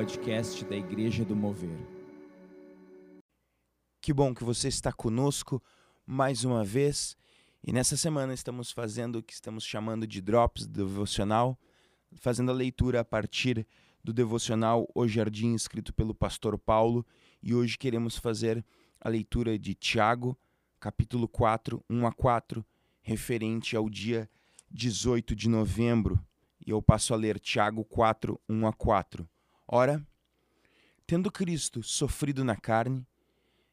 podcast da Igreja do Mover. Que bom que você está conosco mais uma vez. E nessa semana estamos fazendo o que estamos chamando de Drops Devocional, fazendo a leitura a partir do devocional O Jardim, escrito pelo pastor Paulo. E hoje queremos fazer a leitura de Tiago, capítulo 4, 1 a 4, referente ao dia 18 de novembro. E eu passo a ler Tiago 4, 1 a 4. Ora, tendo Cristo sofrido na carne,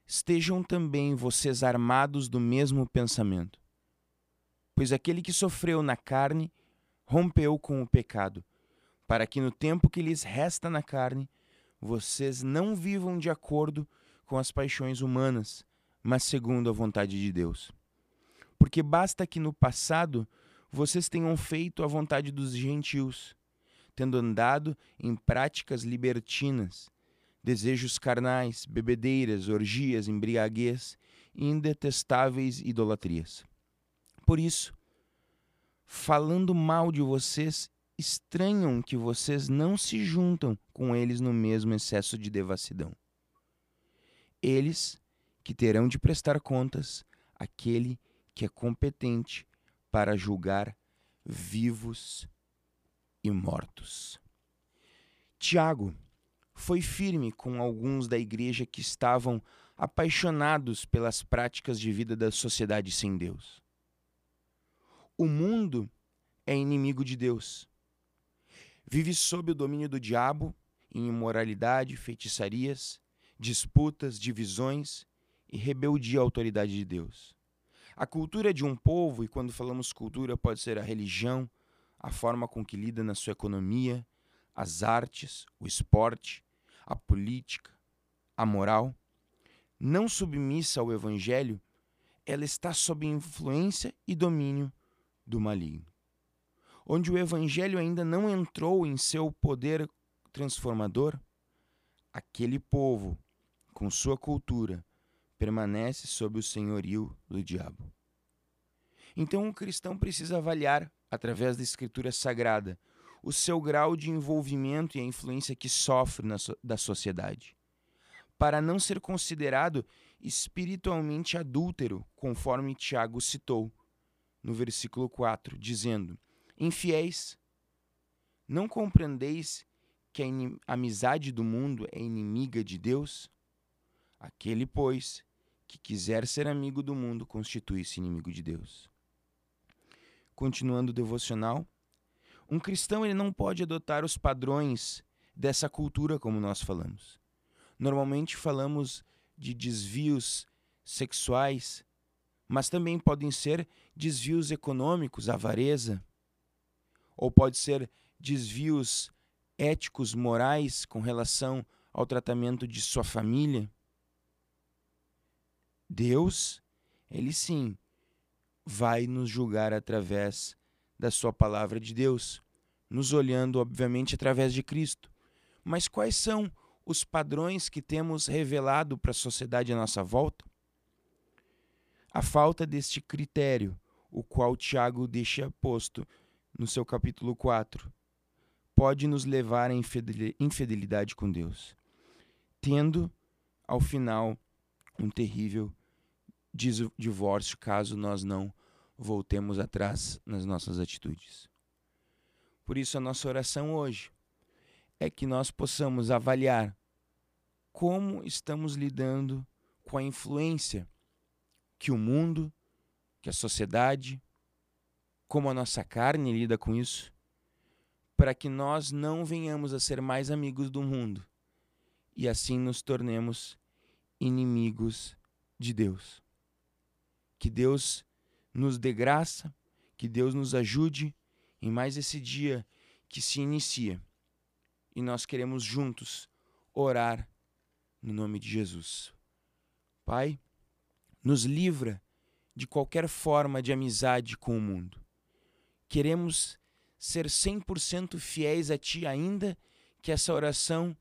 estejam também vocês armados do mesmo pensamento. Pois aquele que sofreu na carne rompeu com o pecado, para que no tempo que lhes resta na carne, vocês não vivam de acordo com as paixões humanas, mas segundo a vontade de Deus. Porque basta que no passado vocês tenham feito a vontade dos gentios, tendo andado em práticas libertinas, desejos carnais, bebedeiras, orgias, embriaguez e indetestáveis idolatrias. Por isso, falando mal de vocês, estranham que vocês não se juntam com eles no mesmo excesso de devassidão. Eles que terão de prestar contas àquele que é competente para julgar vivos e mortos. Tiago foi firme com alguns da igreja que estavam apaixonados pelas práticas de vida da sociedade sem Deus. O mundo é inimigo de Deus. Vive sob o domínio do diabo em imoralidade, feitiçarias, disputas, divisões e rebeldia à autoridade de Deus. A cultura de um povo, e quando falamos cultura, pode ser a religião, a forma com que lida na sua economia, as artes, o esporte, a política, a moral, não submissa ao evangelho, ela está sob influência e domínio do maligno. Onde o evangelho ainda não entrou em seu poder transformador, aquele povo, com sua cultura, permanece sob o senhorio do diabo. Então o cristão precisa avaliar, através da escritura sagrada, o seu grau de envolvimento e a influência que sofre na so da sociedade, para não ser considerado espiritualmente adúltero, conforme Tiago citou no versículo 4, dizendo: Infiéis, não compreendeis que a amizade do mundo é inimiga de Deus? Aquele, pois, que quiser ser amigo do mundo constitui-se inimigo de Deus. Continuando o devocional, um cristão ele não pode adotar os padrões dessa cultura como nós falamos. Normalmente falamos de desvios sexuais, mas também podem ser desvios econômicos, avareza, ou pode ser desvios éticos, morais com relação ao tratamento de sua família. Deus, ele sim, vai nos julgar através da sua palavra de Deus, nos olhando, obviamente, através de Cristo. Mas quais são os padrões que temos revelado para a sociedade à nossa volta? A falta deste critério, o qual Tiago deixa posto no seu capítulo 4, pode nos levar à infidelidade com Deus, tendo, ao final, um terrível divórcio caso nós não voltemos atrás nas nossas atitudes. Por isso, a nossa oração hoje é que nós possamos avaliar como estamos lidando com a influência que o mundo, que a sociedade, como a nossa carne lida com isso, para que nós não venhamos a ser mais amigos do mundo e assim nos tornemos inimigos de Deus. Que Deus nos dê graça, que Deus nos ajude em mais esse dia que se inicia. E nós queremos juntos orar no nome de Jesus. Pai, nos livra de qualquer forma de amizade com o mundo. Queremos ser 100% fiéis a Ti, ainda que essa oração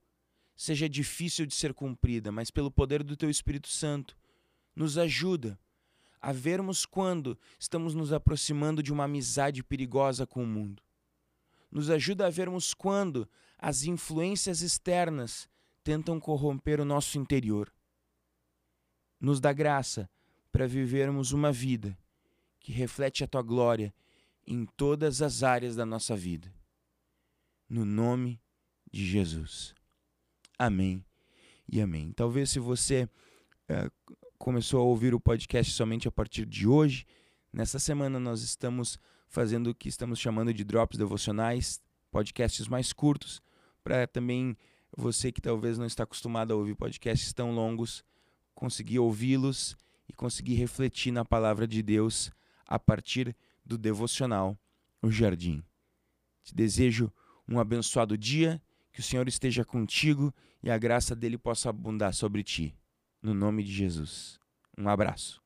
seja difícil de ser cumprida, mas pelo poder do Teu Espírito Santo, nos ajuda a vermos quando estamos nos aproximando de uma amizade perigosa com o mundo. Nos ajuda a vermos quando as influências externas tentam corromper o nosso interior. Nos dá graça para vivermos uma vida que reflete a tua glória em todas as áreas da nossa vida. No nome de Jesus. Amém e amém. Talvez se você uh, começou a ouvir o podcast somente a partir de hoje, nessa semana nós estamos fazendo o que estamos chamando de drops devocionais, podcasts mais curtos, para também você que talvez não está acostumado a ouvir podcasts tão longos, conseguir ouvi-los e conseguir refletir na palavra de Deus a partir do devocional O Jardim. Te desejo um abençoado dia, que o Senhor esteja contigo e a graça dele possa abundar sobre ti. No nome de Jesus. Um abraço.